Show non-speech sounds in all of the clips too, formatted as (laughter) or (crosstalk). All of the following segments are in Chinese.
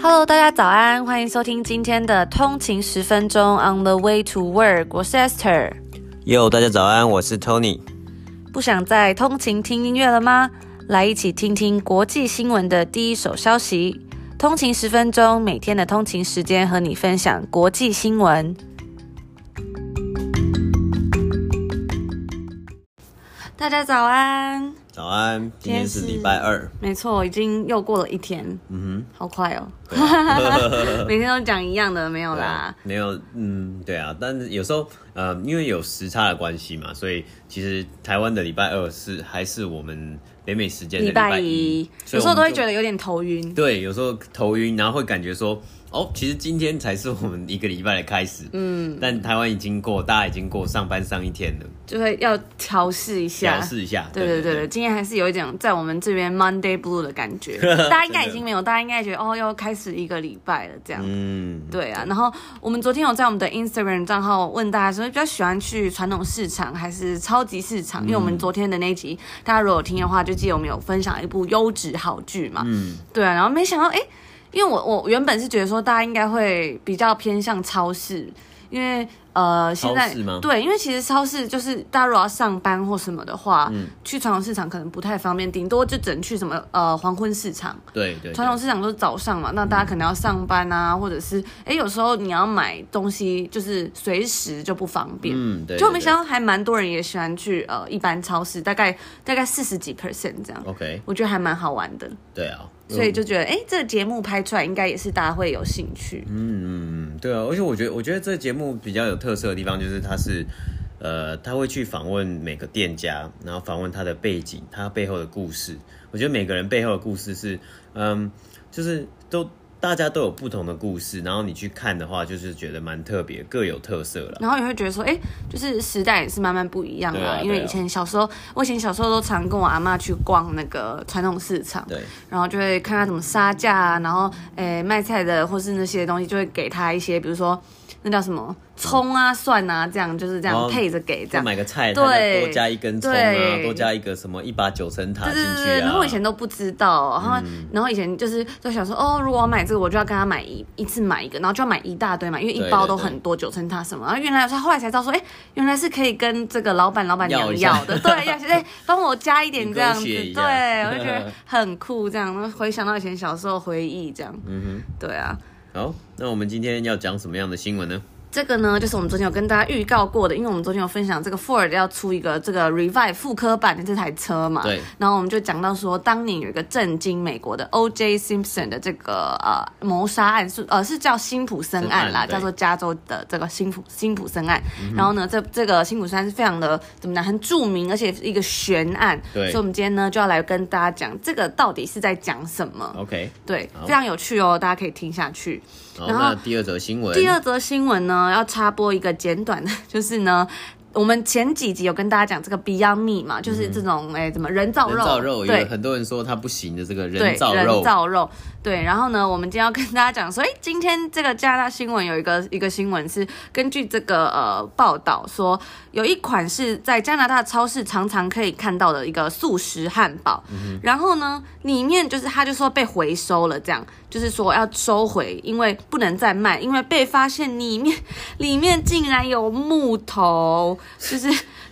Hello，大家早安，欢迎收听今天的通勤十分钟 On the Way to Work，我是 Esther。Yo，大家早安，我是 Tony。不想再通勤听音乐了吗？来一起听听国际新闻的第一手消息。通勤十分钟，每天的通勤时间和你分享国际新闻。大家早安。早安，今天是礼拜二，没错，已经又过了一天，嗯哼，好快哦，啊、(laughs) (laughs) 每天都讲一样的，没有啦，没有，嗯，对啊，但是有时候，呃，因为有时差的关系嘛，所以其实台湾的礼拜二是还是我们北美时间的礼拜一，有时候都会觉得有点头晕，对，有时候头晕，然后会感觉说。哦，其实今天才是我们一个礼拜的开始，嗯，但台湾已经过，大家已经过上班上一天了，就会要调试一下，调试一下，对对对对，对，对，今天还是有一点在我们这边 Monday Blue 的感觉，(laughs) 大家应该已经没有，大家应该觉得哦，要开始一个礼拜了这样，嗯，对啊，然后我们昨天有在我们的 Instagram 账号问大家说，比较喜欢去传统市场还是超级市场？嗯、因为我们昨天的那集，大家如果有听的话，就记得我们有分享一部优质好剧嘛，嗯，对啊，然后没想到哎。诶因为我我原本是觉得说大家应该会比较偏向超市，因为呃现在对，因为其实超市就是大家如果要上班或什么的话，嗯，去传统市场可能不太方便，顶多就只能去什么呃黄昏市场，对对，传统市场都是早上嘛，那大家可能要上班啊，或者是哎有时候你要买东西就是随时就不方便，嗯，对，就没想到还蛮多人也喜欢去呃一般超市，大概大概四十几 percent 这样，OK，我觉得还蛮好玩的，对啊。所以就觉得，哎、欸，这个节目拍出来应该也是大家会有兴趣。嗯嗯嗯，对啊，而且我觉得，我觉得这个节目比较有特色的地方就是，它是，呃，他会去访问每个店家，然后访问他的背景，他背后的故事。我觉得每个人背后的故事是，嗯，就是都。大家都有不同的故事，然后你去看的话，就是觉得蛮特别，各有特色了。然后也会觉得说，哎、欸，就是时代也是慢慢不一样了、啊。因为以前小时候，我以前小时候都常跟我阿妈去逛那个传统市场，对，然后就会看他怎么杀价啊，然后，诶、欸，卖菜的或是那些东西，就会给他一些，比如说。那叫什么？葱啊、蒜啊，这样就是这样配着给这样。买个菜，对，多加一根葱啊，多加一个什么一把九层塔进去啊。对对对，然后我以前都不知道，然后、嗯、然后以前就是就想说，哦，如果我买这个，我就要跟他买一一次买一个，然后就要买一大堆嘛，因为一包都很多九层塔什么。然后原来他后来才知道说，哎，原来是可以跟这个老板老板娘要的，对，要哎帮我加一点这样子，对，我就觉得很酷，这样。回想到以前小时候回忆这样，嗯哼，对啊。好，那我们今天要讲什么样的新闻呢？这个呢，就是我们昨天有跟大家预告过的，因为我们昨天有分享这个 Ford 要出一个这个 Revive 复刻版的这台车嘛。对。然后我们就讲到说，当年有一个震惊美国的 O.J. Simpson 的这个呃谋杀案是呃是叫辛普森案啦，叫做加州的这个辛普辛普森案。嗯、然后呢，这这个辛普森案是非常的怎么讲，很著名，而且是一个悬案。对。所以我们今天呢就要来跟大家讲这个到底是在讲什么。OK。对，非常有趣哦，大家可以听下去。然后第二则新闻，第二则新闻呢，要插播一个简短的，(laughs) 就是呢。我们前几集有跟大家讲这个 Beyond Meat 嘛，就是这种哎、嗯，怎么人造肉？人造肉，对，很多人说它不行的这个人造肉。人造肉，对。然后呢，我们今天要跟大家讲说，哎，今天这个加拿大新闻有一个一个新闻是根据这个呃报道说，有一款是在加拿大超市常常可以看到的一个素食汉堡，嗯、然后呢，里面就是他就说被回收了，这样就是说要收回，因为不能再卖，因为被发现里面里面竟然有木头。就是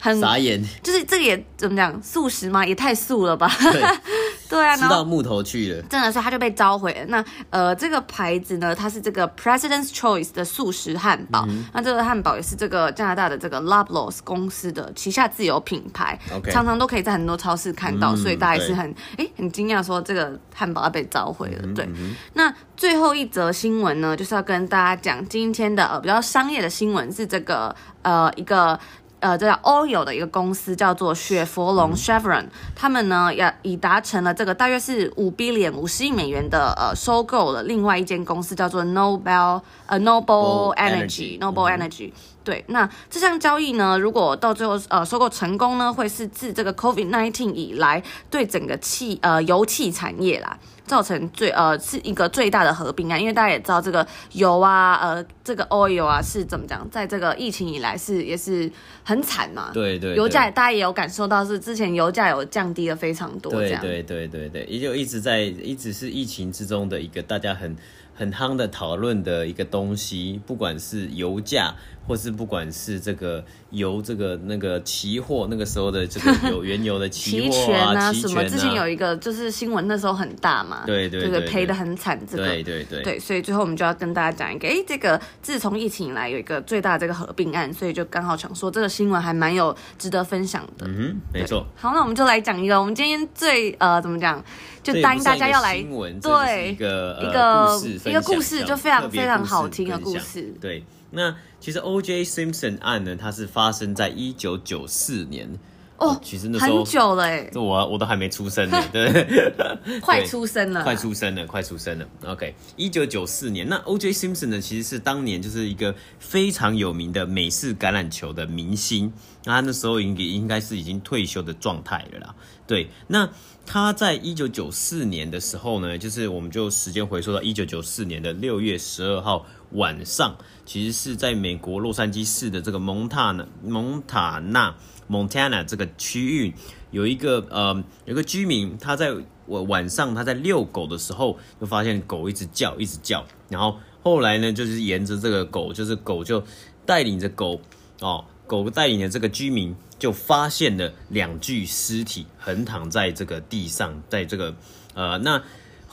很傻眼，就是这个也怎么讲，素食吗？也太素了吧？对，(laughs) 对啊，吃到木头去了。真的是，他就被召回了。那呃，这个牌子呢，它是这个 President's Choice 的素食汉堡。嗯、那这个汉堡也是这个加拿大的这个 Loblaws 公司的旗下自有品牌.常常都可以在很多超市看到，嗯、所以大家也是很哎很惊讶，说这个汉堡要被召回了。嗯、对、嗯，那最后一则新闻呢，就是要跟大家讲今天的呃比较商业的新闻是这个呃一个。呃，这叫 oil 的一个公司叫做雪佛龙 Chevron，他们呢也已达成了这个大约是五 billion 五十亿美元的呃收购了另外一间公司叫做 Nobel 呃 Noble Energy Noble Energy。对，那这项交易呢，如果到最后呃收购成功呢，会是自这个 COVID nineteen 以来对整个气呃油气产业啦。造成最呃是一个最大的合并啊，因为大家也知道这个油啊，呃，这个 oil 啊是怎么讲，在这个疫情以来是也是很惨嘛。对对，对。油价大家也有感受到，是之前油价有降低了非常多。对对对对对，也就一直在一直是疫情之中的一个大家很很夯的讨论的一个东西，不管是油价。或是不管是这个油，这个那个期货，那个时候的这个 (laughs) 有原油的期货啊，啊，期权啊，什么？之前有一个就是新闻，那时候很大嘛，对对对，赔的很惨。这个对对对，对，所以最后我们就要跟大家讲一个，哎，这个自从疫情以来有一个最大的这个合并案，所以就刚好想说这个新闻还蛮有值得分享的。嗯哼，没错。好，那我们就来讲一个，我们今天最呃怎么讲，就答应大家要来对一个、呃、一个一个故事，就非常非常好听的故事。对，那。其实 O.J. Simpson 案呢，它是发生在一九九四年哦，其实那时候很久了哎，我我都还没出生呢，(laughs) 对，快出生了，快出生了，快出生了。OK，一九九四年，那 O.J. Simpson 呢，其实是当年就是一个非常有名的美式橄榄球的明星，那他那时候应应该是已经退休的状态了啦。对，那他在一九九四年的时候呢，就是我们就时间回溯到一九九四年的六月十二号。晚上其实是在美国洛杉矶市的这个蒙塔纳蒙塔纳 Montana 这个区域，有一个呃有个居民，他在晚晚上他在遛狗的时候，就发现狗一直叫一直叫，然后后来呢，就是沿着这个狗，就是狗就带领着狗哦，狗带领着这个居民就发现了两具尸体横躺在这个地上，在这个呃那。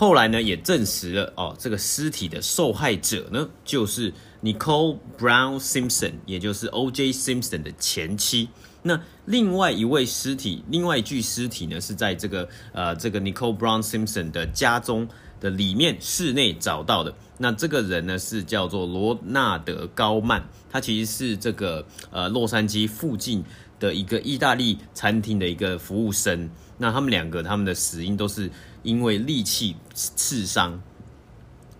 后来呢，也证实了哦，这个尸体的受害者呢，就是 Nicole Brown Simpson，也就是 O.J. Simpson 的前妻。那另外一位尸体，另外一具尸体呢，是在这个呃这个 Nicole Brown Simpson 的家中的里面室内找到的。那这个人呢，是叫做罗纳德高曼，他其实是这个呃洛杉矶附近的一个意大利餐厅的一个服务生。那他们两个他们的死因都是。因为利器刺伤，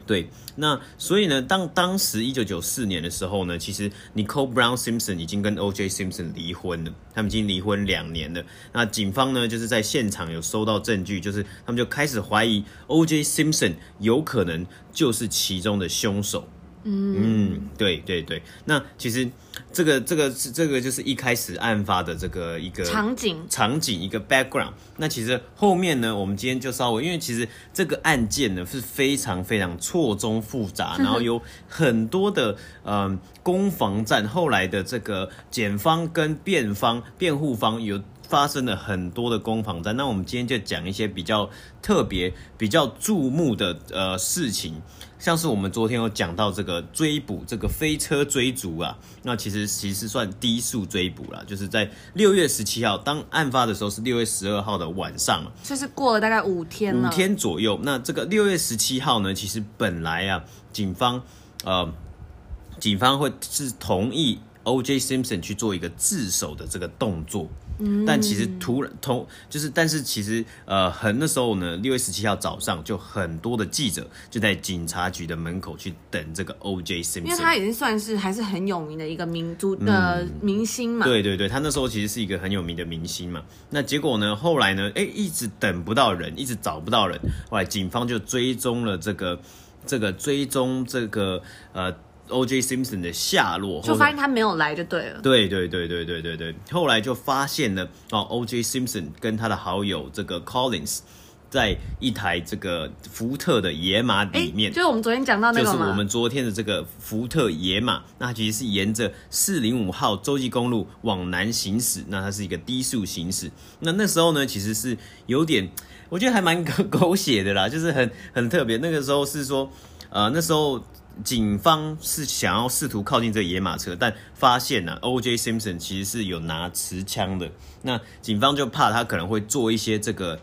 对，那所以呢，当当时一九九四年的时候呢，其实 Nicole Brown Simpson 已经跟 O.J. Simpson 离婚了，他们已经离婚两年了。那警方呢，就是在现场有收到证据，就是他们就开始怀疑 O.J. Simpson 有可能就是其中的凶手。嗯，对对对，那其实这个这个是这个就是一开始案发的这个一个场景场景一个 background。那其实后面呢，我们今天就稍微，因为其实这个案件呢是非常非常错综复杂，(laughs) 然后有很多的嗯攻防战，后来的这个检方跟辩方辩护方有。发生了很多的攻防战，那我们今天就讲一些比较特别、比较注目的呃事情，像是我们昨天有讲到这个追捕这个飞车追逐啊，那其实其实算低速追捕啦，就是在六月十七号，当案发的时候是六月十二号的晚上，就是过了大概五天，五天左右。那这个六月十七号呢，其实本来啊，警方呃，警方会是同意 O.J. Simpson 去做一个自首的这个动作。但其实突然同就是，但是其实呃，很那时候呢，六月十七号早上就很多的记者就在警察局的门口去等这个 O.J. Simpson，因为他已经算是还是很有名的一个民族的明星嘛。对对对，他那时候其实是一个很有名的明星嘛。那结果呢，后来呢，哎，一直等不到人，一直找不到人，后来警方就追踪了这个这个追踪这个呃。O.J. Simpson 的下落，就发现他没有来就对了。对对对对对对对，后来就发现了哦，O.J. Simpson 跟他的好友这个 Collins 在一台这个福特的野马里面，就是我们昨天讲到那个，就是我们昨天的这个福特野马，那其实是沿着四零五号洲际公路往南行驶，那它是一个低速行驶。那那时候呢，其实是有点，我觉得还蛮狗狗血的啦，就是很很特别。那个时候是说，呃，那时候。警方是想要试图靠近这个野马车，但发现呢、啊，O.J. Simpson 其实是有拿持枪的。那警方就怕他可能会做一些这个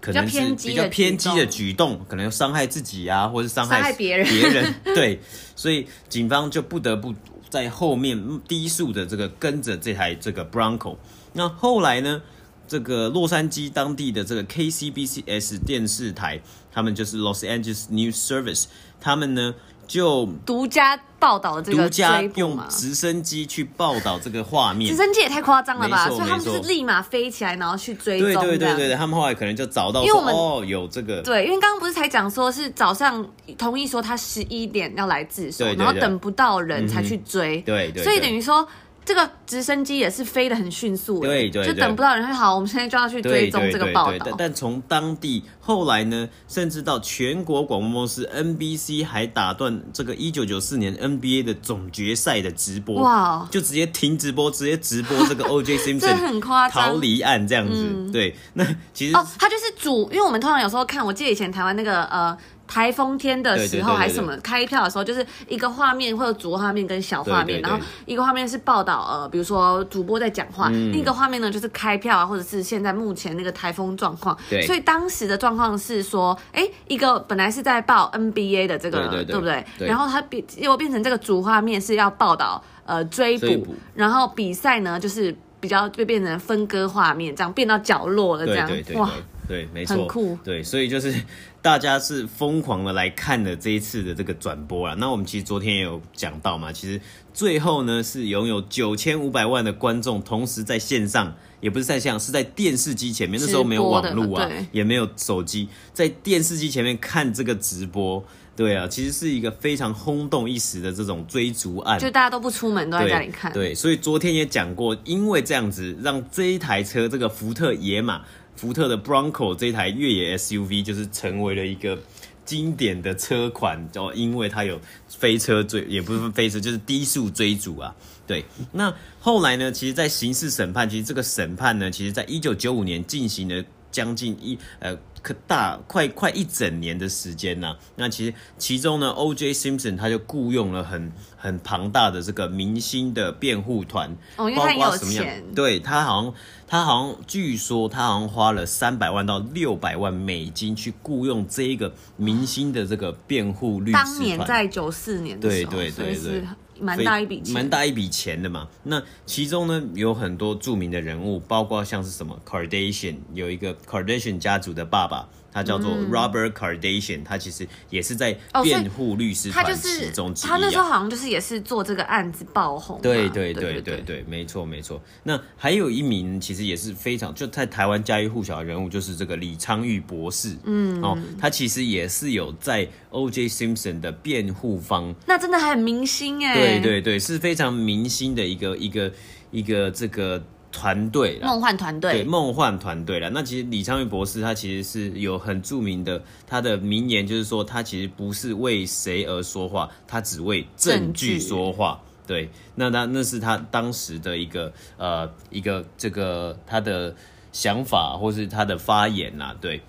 可能是比较偏激的举动，可能要伤害自己啊，或是伤害别人。别人 (laughs) 对，所以警方就不得不在后面低速的这个跟着这台这个 Bronco。那后来呢，这个洛杉矶当地的这个 KCBCS 电视台，他们就是 Los Angeles News Service，他们呢。就独家报道这个独家用直升机去报道这个画面，直升机也太夸张了吧？所以他们就是立马飞起来，然后去追踪。对对对对，他们后来可能就找到，因为我们哦有这个，对，因为刚刚不是才讲说是早上同意说他十一点要来自首，然后等不到人才去追，对对，所以等于说。这个直升机也是飞得很迅速，对对，就等不到人。好，我们现在就要去追踪这个报道。对对对对，但从当地后来呢，甚至到全国广播公司 NBC 还打断这个一九九四年 NBA 的总决赛的直播，哇，就直接停直播，直接直播这个 O.J. (laughs) Simpson 很夸张逃离案这样子。嗯、对，那其实哦，他就是主，因为我们通常有时候看，我记得以前台湾那个呃。台风天的时候还是什么开票的时候，就是一个画面会有主画面跟小画面，然后一个画面是报道呃，比如说主播在讲话，嗯、另一个画面呢就是开票啊，或者是现在目前那个台风状况。对，所以当时的状况是说，哎，一个本来是在报 NBA 的这个，对，不对？然后它变又变成这个主画面是要报道呃追捕，然后比赛呢就是比较就变成分割画面，这样变到角落了这样，哇。对，没错，很酷。对，所以就是 (laughs) 大家是疯狂的来看的这一次的这个转播啊。那我们其实昨天也有讲到嘛，其实最后呢是拥有九千五百万的观众同时在线上，也不是在线上，是在电视机前面。那时候没有网络啊，也没有手机，在电视机前面看这个直播。对啊，其实是一个非常轰动一时的这种追逐案，就大家都不出门，都在家里看。对，对，所以昨天也讲过，因为这样子让这一台车，这个福特野马。福特的 Bronco 这台越野 SUV 就是成为了一个经典的车款，哦因为它有飞车追，也不是飞车，就是低速追逐啊。对，那后来呢？其实，在刑事审判，其实这个审判呢，其实在一九九五年进行了将近一呃。可大快快一整年的时间呢、啊，那其实其中呢，O.J. Simpson 他就雇佣了很很庞大的这个明星的辩护团，哦，因为他有钱，对他好像他好像据说他好像花了三百万到六百万美金去雇佣这一个明星的这个辩护律师。当年在九四年的时候，对对对对。蛮大一笔钱，蛮大一笔钱的嘛。那其中呢，有很多著名的人物，包括像是什么 Kardashian，有一个 Kardashian 家族的爸爸。他叫做 Robert Kardashian，、嗯、他其实也是在辩护律师团其中之一、啊哦、他，就是、他那时候好像就是也是做这个案子爆红。对对对对对，没错没错。那还有一名其实也是非常就在台湾家喻户晓的人物，就是这个李昌钰博士。嗯哦，他其实也是有在 O.J. Simpson 的辩护方。那真的还很明星哎。对对对，是非常明星的一个一个一个这个。团队，梦幻团队，对，梦幻团队了。那其实李昌钰博士他其实是有很著名的，他的名言就是说，他其实不是为谁而说话，他只为证据说话。对，那他那是他当时的一个呃一个这个他的想法或是他的发言呐，对。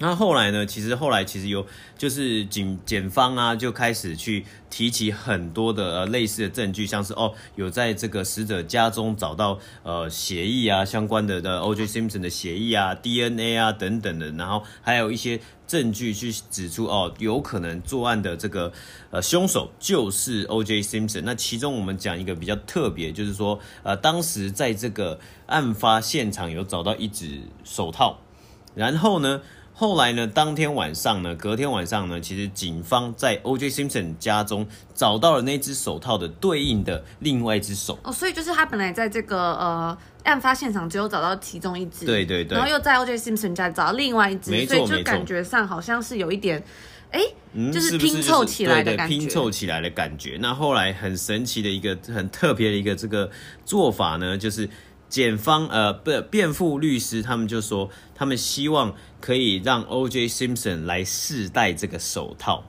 那后来呢？其实后来其实有，就是警检方啊，就开始去提起很多的呃类似的证据，像是哦，有在这个死者家中找到呃协议啊相关的的 O.J. Simpson 的协议啊、DNA 啊等等的，然后还有一些证据去指出哦，有可能作案的这个呃凶手就是 O.J. Simpson。那其中我们讲一个比较特别，就是说呃当时在这个案发现场有找到一只手套，然后呢。后来呢，当天晚上呢，隔天晚上呢，其实警方在 O.J. Simpson 家中找到了那只手套的对应的另外一只手。哦，所以就是他本来在这个呃案发现场只有找到其中一只，对对对，然后又在 O.J. Simpson 家找到另外一只，没错，所以就感觉上好像是有一点，哎，就是拼凑起来的感觉，拼凑起来的感觉。那后来很神奇的一个很特别的一个这个做法呢，就是。检方呃不辩护律师他们就说，他们希望可以让 O.J. Simpson 来试戴这个手套。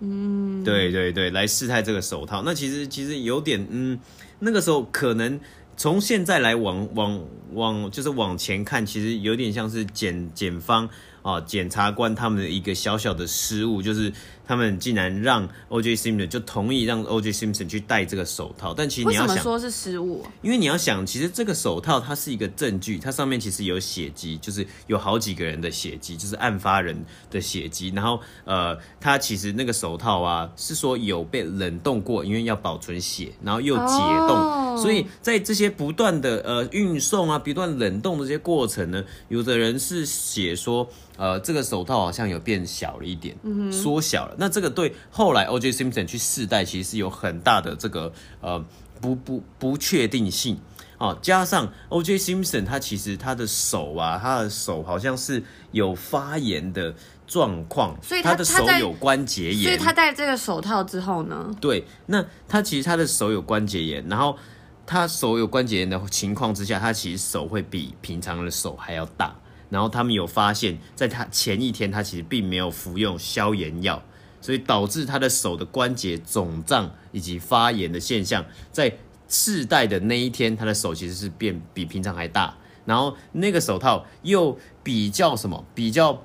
嗯，对对对，来试戴这个手套。那其实其实有点嗯，那个时候可能从现在来往往往就是往前看，其实有点像是检检方啊检察官他们的一个小小的失误，就是。他们竟然让 O.J. Simpson 就同意让 O.J. Simpson 去戴这个手套，但其实你要想，为什么说是失误？因为你要想，其实这个手套它是一个证据，它上面其实有血迹，就是有好几个人的血迹，就是案发人的血迹。然后呃，它其实那个手套啊，是说有被冷冻过，因为要保存血，然后又解冻，哦、所以在这些不断的呃运送啊，不断冷冻的这些过程呢，有的人是写说。呃，这个手套好像有变小了一点，嗯，缩小了。那这个对后来 O.J. Simpson 去试戴，其实是有很大的这个呃不不不确定性哦。加上 O.J. Simpson 他其实他的手啊，他的手好像是有发炎的状况，所以他，他的手有关节炎。所以他戴这个手套之后呢？对，那他其实他的手有关节炎，然后他手有关节炎的情况之下，他其实手会比平常的手还要大。然后他们有发现，在他前一天，他其实并没有服用消炎药，所以导致他的手的关节肿胀以及发炎的现象，在试戴的那一天，他的手其实是变比平常还大，然后那个手套又比较什么，比较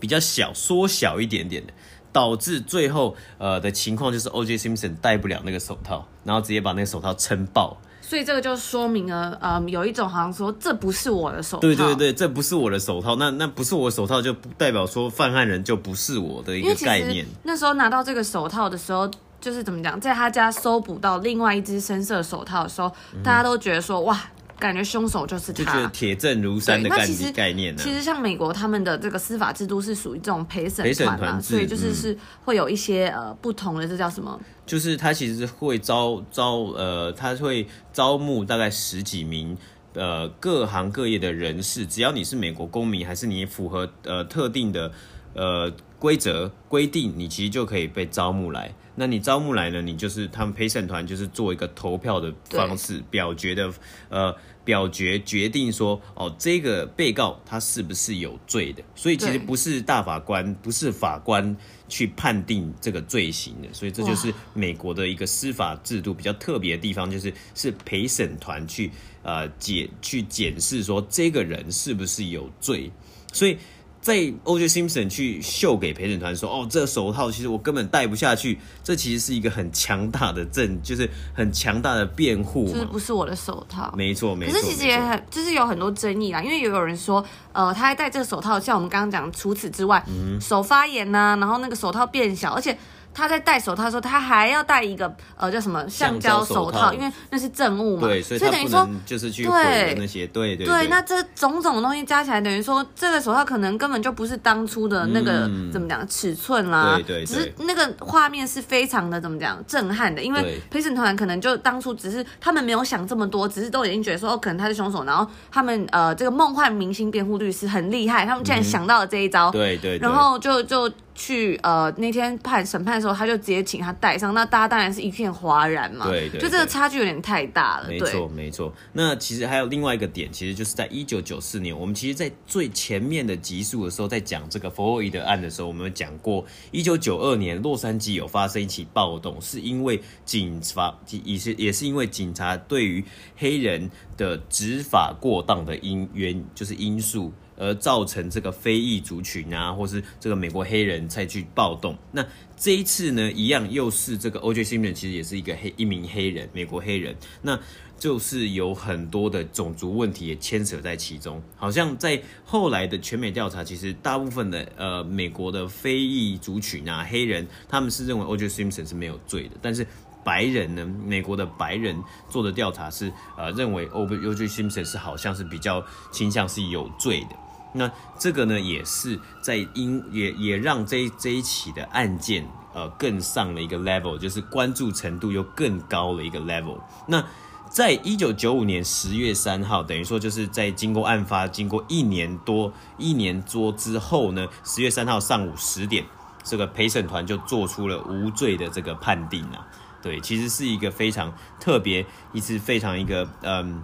比较小，缩小一点点的，导致最后呃的情况就是 O.J. Simpson 戴不了那个手套，然后直接把那个手套撑爆。所以这个就说明了，嗯，有一种好像说这不是我的手套。对对对，这不是我的手套。那那不是我的手套，就不代表说犯案人就不是我的一个概念。那时候拿到这个手套的时候，就是怎么讲，在他家搜捕到另外一只深色手套的时候，嗯、大家都觉得说哇。感觉凶手就是他，就觉得铁证如山的概念概念呢。其实像美国他们的这个司法制度是属于这种陪审团嘛，所以就是是会有一些呃不同的，这叫什么？就是他其实会招招呃，他会招募大概十几名呃各行各业的人士，只要你是美国公民，还是你符合呃特定的呃规则规定，你其实就可以被招募来。那你招募来呢？你就是他们陪审团，就是做一个投票的方式，表决的，呃，表决决定说，哦，这个被告他是不是有罪的？所以其实不是大法官，不是法官去判定这个罪行的。所以这就是美国的一个司法制度比较特别的地方，就是是陪审团去呃检去检视说这个人是不是有罪，所以。在 O.J. Simpson 去秀给陪审团说：“哦，这个手套其实我根本戴不下去。”这其实是一个很强大的证，就是很强大的辩护。这不是我的手套。没错，没错。可是其实也很，就是有很多争议啦，因为也有人说，呃，他还戴这个手套，像我们刚刚讲，除此之外，嗯、手发炎呐、啊，然后那个手套变小，而且。他在戴手套的时候，他还要戴一个呃叫什么橡胶手，手套，因为那是证物嘛。对，所以等于说就是去毁那些，对对对，对。那这种种东西加起来，等于说这个手套可能根本就不是当初的那个、嗯、怎么讲尺寸啦。对对，对。只是那个画面是非常的怎么讲震撼的，因为陪审团可能就当初只是他们没有想这么多，只是都已经觉得说哦，可能他是凶手，然后他们呃这个梦幻明星辩护律师很厉害，他们竟然想到了这一招。嗯、对，对对。然后就就。去呃那天判审判的时候，他就直接请他戴上，那大家当然是一片哗然嘛。对对，对，就这个差距有点太大了。没错没错。那其实还有另外一个点，其实就是在一九九四年，我们其实，在最前面的集数的时候，在讲这个弗洛伊德案的时候，我们有讲过，一九九二年洛杉矶有发生一起暴动，是因为警察也是也是因为警察对于黑人的执法过当的因原就是因素。而造成这个非裔族群啊，或是这个美国黑人才去暴动。那这一次呢，一样又是这个 O.J. Simpson，其实也是一个黑一名黑人，美国黑人。那就是有很多的种族问题也牵扯在其中。好像在后来的全美调查，其实大部分的呃美国的非裔族群啊，黑人他们是认为 O.J. Simpson 是没有罪的，但是白人呢，美国的白人做的调查是呃认为 O.J. Simpson 是好像是比较倾向是有罪的。那这个呢，也是在因也也让这这一起的案件，呃，更上了一个 level，就是关注程度又更高了一个 level。那在一九九五年十月三号，等于说就是在经过案发经过一年多一年多之后呢，十月三号上午十点，这个陪审团就做出了无罪的这个判定啊。对，其实是一个非常特别，一次非常一个嗯。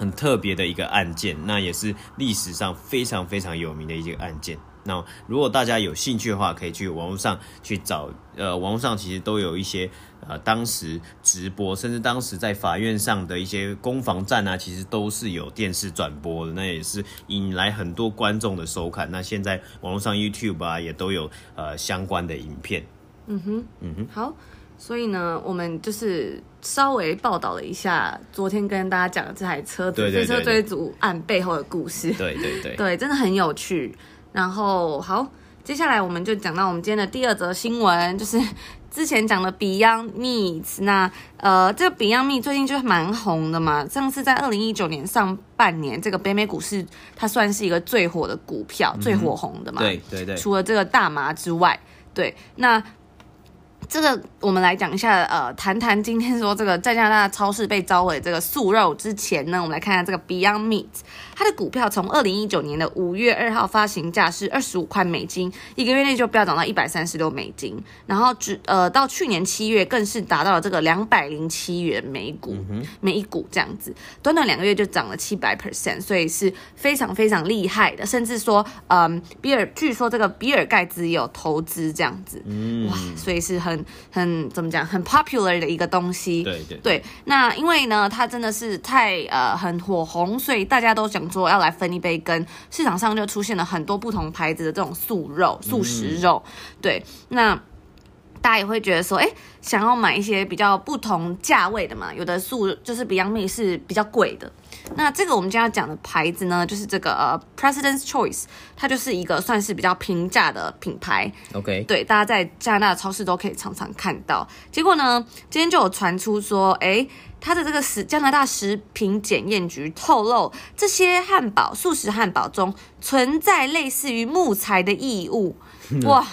很特别的一个案件，那也是历史上非常非常有名的一个案件。那如果大家有兴趣的话，可以去网络上去找，呃，网络上其实都有一些呃当时直播，甚至当时在法院上的一些攻防战啊，其实都是有电视转播的，那也是引来很多观众的收看。那现在网络上 YouTube 啊也都有呃相关的影片。嗯哼，嗯哼，好。所以呢，我们就是稍微报道了一下昨天跟大家讲的这台车子飞车追逐案背后的故事。对对对，(laughs) 对，真的很有趣。然后好，接下来我们就讲到我们今天的第二则新闻，就是之前讲的 Beyond Meat，那呃，这个 Beyond Meat 最近就蛮红的嘛。上次在二零一九年上半年，这个北美股市它算是一个最火的股票，嗯、最火红的嘛。对对对。除了这个大麻之外，对那。这个我们来讲一下，呃，谈谈今天说这个在加拿大超市被召回这个素肉之前呢，我们来看下这个 Beyond Meat，它的股票从二零一九年的五月二号发行价是二十五块美金，一个月内就飙涨到一百三十六美金，然后只呃到去年七月更是达到了这个两百零七元每股，嗯、每一股这样子，短短两个月就涨了七百 percent，所以是非常非常厉害的，甚至说，嗯，比尔据说这个比尔盖茨也有投资这样子，嗯，哇，所以是很。很怎么讲，很 popular 的一个东西。对对对。那因为呢，它真的是太呃很火红，所以大家都想说要来分一杯羹。市场上就出现了很多不同牌子的这种素肉、素食肉。嗯、对，那大家也会觉得说，哎，想要买一些比较不同价位的嘛？有的素就是 Beyond Meat 是比较贵的。那这个我们今天要讲的牌子呢，就是这个呃 President's Choice，它就是一个算是比较平价的品牌。OK，对，大家在加拿大的超市都可以常常看到。结果呢，今天就有传出说，哎，它的这个食加拿大食品检验局透露，这些汉堡素食汉堡中存在类似于木材的异物，(laughs) 哇，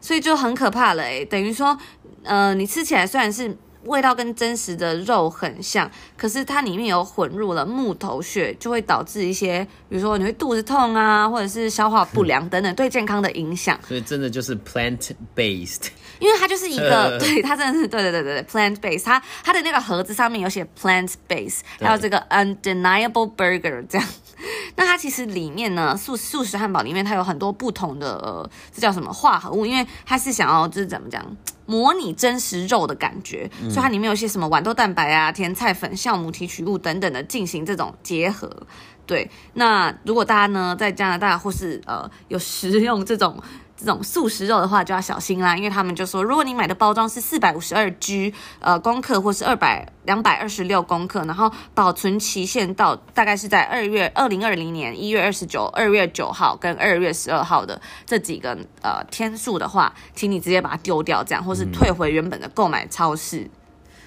所以就很可怕了哎，等于说，呃，你吃起来虽然是。味道跟真实的肉很像，可是它里面有混入了木头屑，就会导致一些，比如说你会肚子痛啊，或者是消化不良等等，对健康的影响。(laughs) 所以真的就是 plant based，因为它就是一个，(laughs) 对，它真的是对对对对对 plant based，它它的那个盒子上面有写 plant based，还有这个 undeniable burger 这样。(laughs) 那它其实里面呢，素素食汉堡里面它有很多不同的，呃，这叫什么化合物？因为它是想要就是怎么讲？模拟真实肉的感觉，所以它里面有些什么豌豆蛋白啊、甜菜粉、酵母提取物等等的进行这种结合。对，那如果大家呢在加拿大或是呃有食用这种。这种素食肉的话就要小心啦，因为他们就说，如果你买的包装是四百五十二 G 呃公克，或是二百两百二十六公克，然后保存期限到大概是在二月二零二零年一月二十九、二月九号跟二月十二号的这几个呃天数的话，请你直接把它丢掉，这样或是退回原本的购买超市。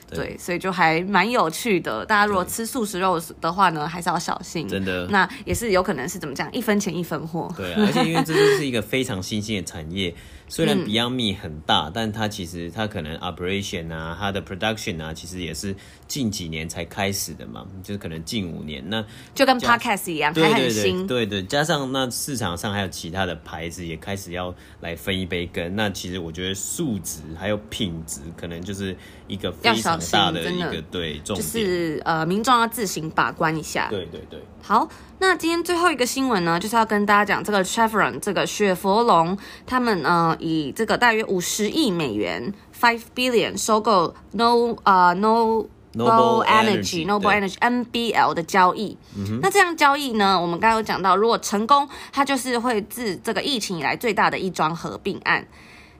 对，所以就还蛮有趣的。大家如果吃素食肉的话呢，还是要小心。真的，那也是有可能是怎么讲，一分钱一分货。对啊，而且因为这就是一个非常新兴的产业。(laughs) 虽然 Beyond Meat 很大，嗯、但它其实它可能 operation 啊，它的 production 啊，其实也是近几年才开始的嘛，就是可能近五年。那就跟 podcast 一样，对对对还很新。对对，加上那市场上还有其他的牌子也开始要来分一杯羹。那其实我觉得素质还有品质，可能就是一个非常大的一个对重点，就是呃，民众要自行把关一下。对对对。好，那今天最后一个新闻呢，就是要跟大家讲这个 Chevron 这个雪佛龙，他们呃以这个大约五十亿美元 five billion 收购 No 啊、uh, No Noble Energy Noble Energy NBL 的交易。嗯、那这样交易呢，我们刚刚有讲到，如果成功，它就是会自这个疫情以来最大的一桩合并案。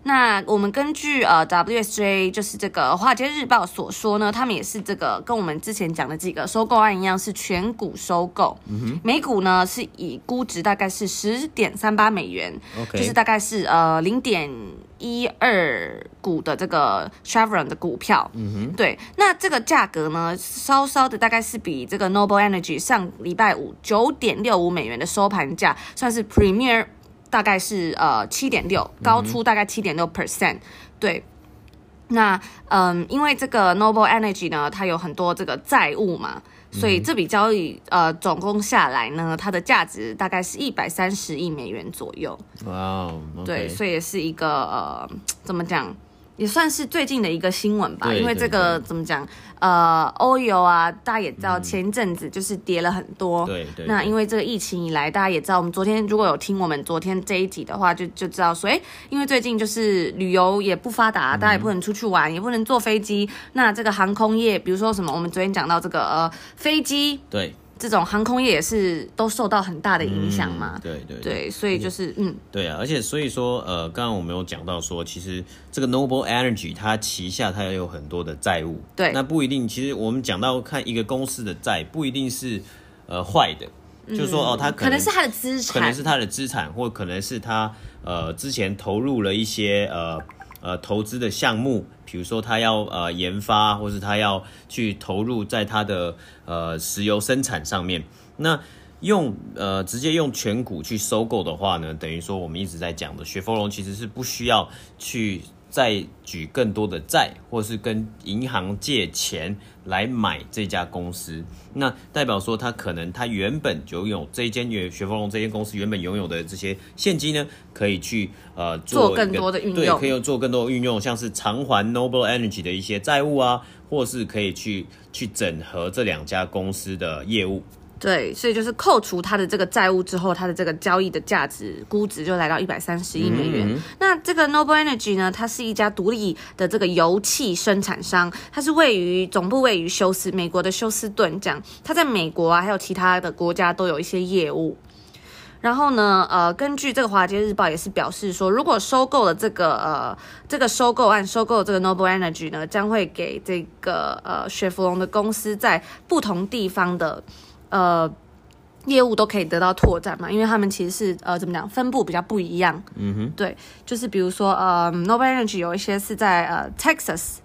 那我们根据呃 WSJ 就是这个《华尔街日报》所说呢，他们也是这个跟我们之前讲的几个收购案一样，是全股收购，每股呢是以估值大概是十点三八美元.就是大概是呃零点一二股的这个 Chevron 的股票，嗯哼，对，那这个价格呢，稍稍的大概是比这个 Noble Energy 上礼拜五九点六五美元的收盘价算是 Premier。大概是呃七点六，高出大概七点六 percent，对。那嗯，因为这个 Noble Energy 呢，它有很多这个债务嘛，所以这笔交易呃总共下来呢，它的价值大概是一百三十亿美元左右。哇，Wow, okay. 对，所以也是一个呃，怎么讲？也算是最近的一个新闻吧，因为这个怎么讲？呃，欧油啊，大家也知道，前一阵子就是跌了很多。对对。那因为这个疫情以来，大家也知道，我们昨天如果有听我们昨天这一集的话，就就知道说，哎，因为最近就是旅游也不发达，大家也不能出去玩，也不能坐飞机。那这个航空业，比如说什么，我们昨天讲到这个呃飞机。对。这种航空业也是都受到很大的影响嘛？嗯、对对对，所以就是嗯，对啊，而且所以说呃，刚刚我们有讲到说，其实这个 Noble Energy 它旗下它也有很多的债务，对，那不一定。其实我们讲到看一个公司的债，不一定是呃坏的，嗯、就是说哦，它可能，可能是它的资产，可能是它的资产，或可能是他呃之前投入了一些呃。呃投资的项目，比如说他要呃研发，或是他要去投入在他的呃石油生产上面，那用呃直接用全股去收购的话呢，等于说我们一直在讲的雪佛龙其实是不需要去。再举更多的债，或是跟银行借钱来买这家公司，那代表说他可能他原本就有这间雪佛龙这间公司原本拥有的这些现金呢，可以去呃做，做更多的运用，对，可以做更多的运用，像是偿还 Noble Energy 的一些债务啊，或是可以去去整合这两家公司的业务。对，所以就是扣除他的这个债务之后，他的这个交易的价值估值就来到一百三十亿美元。嗯嗯，那这个 Noble Energy 呢，它是一家独立的这个油气生产商，它是位于总部位于休斯美国的休斯顿，这样它在美国啊还有其他的国家都有一些业务。然后呢，呃，根据这个华尔街日报也是表示说，如果收购了这个呃这个收购案，收购这个 Noble Energy 呢，将会给这个呃雪佛龙的公司在不同地方的。呃，业务都可以得到拓展嘛，因为他们其实是呃怎么讲，分布比较不一样。嗯哼，对，就是比如说呃，Noble Energy 有一些是在呃 Texas，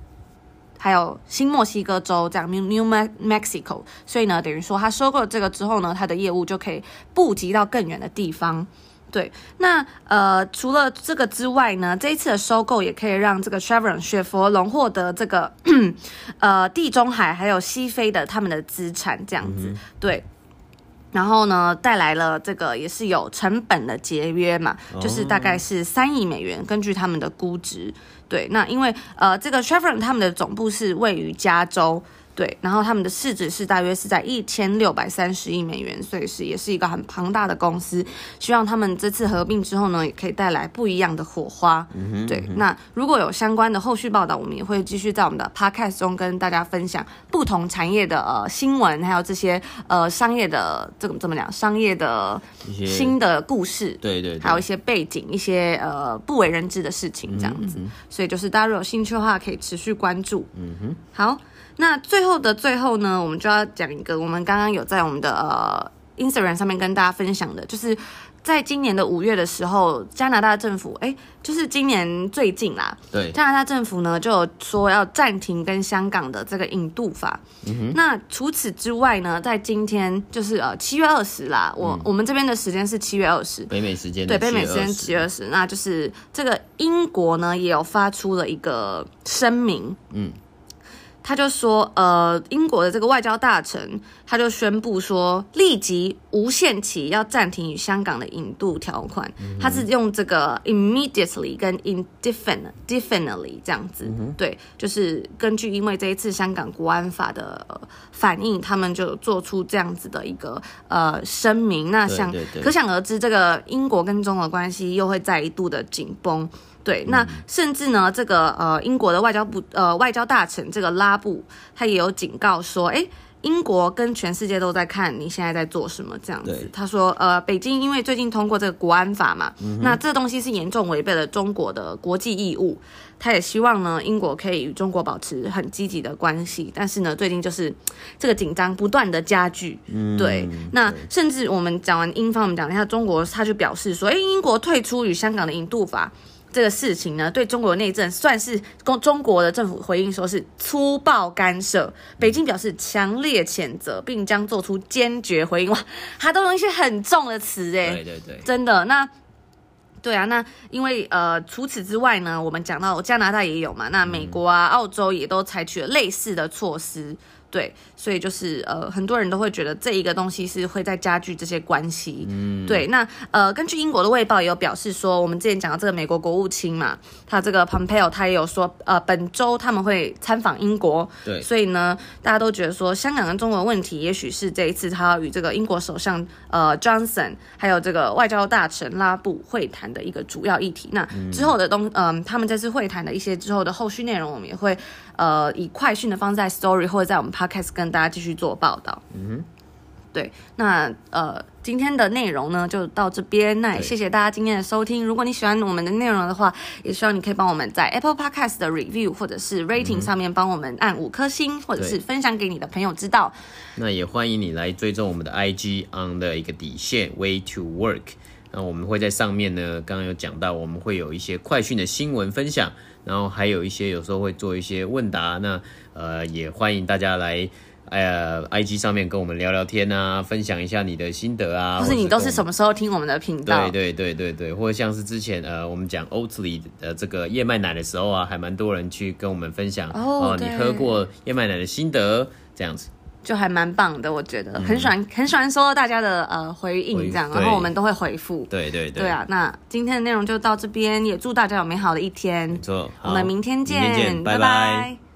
还有新墨西哥州这样 New Mexico，所以呢，等于说他收购了这个之后呢，他的业务就可以布及到更远的地方。对，那呃，除了这个之外呢，这一次的收购也可以让这个 Chevron 雪佛龙获得这个呃地中海还有西非的他们的资产这样子，嗯、对。然后呢，带来了这个也是有成本的节约嘛，哦、就是大概是三亿美元，根据他们的估值。对，那因为呃，这个 Chevron 他们的总部是位于加州。对，然后他们的市值是大约是在一千六百三十亿美元，所以是也是一个很庞大的公司。希望他们这次合并之后呢，也可以带来不一样的火花。对。那如果有相关的后续报道，我们也会继续在我们的 podcast 中跟大家分享不同产业的呃新闻，还有这些呃商业的这怎么怎么讲，商业的新的故事。对对，还有一些背景，一些呃不为人知的事情这样子。嗯、所以就是大家如果有兴趣的话，可以持续关注。嗯哼，好。那最后的最后呢，我们就要讲一个我们刚刚有在我们的呃 Instagram 上面跟大家分享的，就是在今年的五月的时候，加拿大政府哎，就是今年最近啦，对，加拿大政府呢就说要暂停跟香港的这个引渡法。那除此之外呢，在今天就是呃七月二十啦，我、嗯、我们这边的时间是七月二十，北美时间对，北美时间七月二十，那就是这个英国呢也有发出了一个声明，嗯。他就说，呃，英国的这个外交大臣，他就宣布说，立即无限期要暂停与香港的引渡条款。嗯、他是用这个 immediately 跟 indefinitely 这样子，嗯、对，就是根据因为这一次香港国安法的反应，他们就做出这样子的一个呃声明。那像可想而知，这个英国跟中国关系又会再一度的紧绷。对，那甚至呢，这个呃，英国的外交部呃外交大臣这个拉布，他也有警告说，哎，英国跟全世界都在看你现在在做什么这样子。他说，呃，北京因为最近通过这个国安法嘛，那这东西是严重违背了中国的国际义务，他也希望呢，英国可以与中国保持很积极的关系。但是呢，最近就是这个紧张不断的加剧。嗯，对。那甚至我们讲完英方，我们讲一下中国，他就表示说，哎，英国退出与香港的引渡法。这个事情呢，对中国内政算是中中国的政府回应说是粗暴干涉，北京表示强烈谴责，并将做出坚决回应。哇，他都用一些很重的词诶，对对对，真的。那对啊，那因为呃，除此之外呢，我们讲到加拿大也有嘛，那美国啊、澳洲也都采取了类似的措施。对，所以就是呃，很多人都会觉得这一个东西是会在加剧这些关系。嗯，对。那呃，根据英国的《卫报》也有表示说，我们之前讲到这个美国国务卿嘛，他这个 Pompeo 他也有说，呃，本周他们会参访英国。对。所以呢，大家都觉得说，香港跟中国的问题，也许是这一次他要与这个英国首相呃 Johnson 还有这个外交大臣拉布会谈的一个主要议题。那之后的东，嗯、呃，他们这次会谈的一些之后的后续内容，我们也会。呃，以快讯的方式在 Story 或者在我们 Podcast 跟大家继续做报道。嗯哼，对，那呃，今天的内容呢就到这边。那也谢谢大家今天的收听。如果你喜欢我们的内容的话，也希望你可以帮我们在 Apple Podcast 的 Review 或者是 Rating 上面帮我们按五颗星，嗯、或者是分享给你的朋友知道。那也欢迎你来追踪我们的 IG on 的一个底线 Way to Work。那我们会在上面呢，刚刚有讲到，我们会有一些快讯的新闻分享，然后还有一些有时候会做一些问答，那呃也欢迎大家来。哎呀，IG 上面跟我们聊聊天啊，分享一下你的心得啊。或是你都是什么时候听我们的频道？对对对对对，或者像是之前呃，我们讲 Oatly 的这个燕麦奶的时候啊，还蛮多人去跟我们分享哦，你喝过燕麦奶的心得这样子，就还蛮棒的，我觉得、嗯、很喜欢很喜欢收到大家的呃回应这样，然后我们都会回复。对对对。对啊，那今天的内容就到这边，也祝大家有美好的一天。没错，我们明天见。拜拜。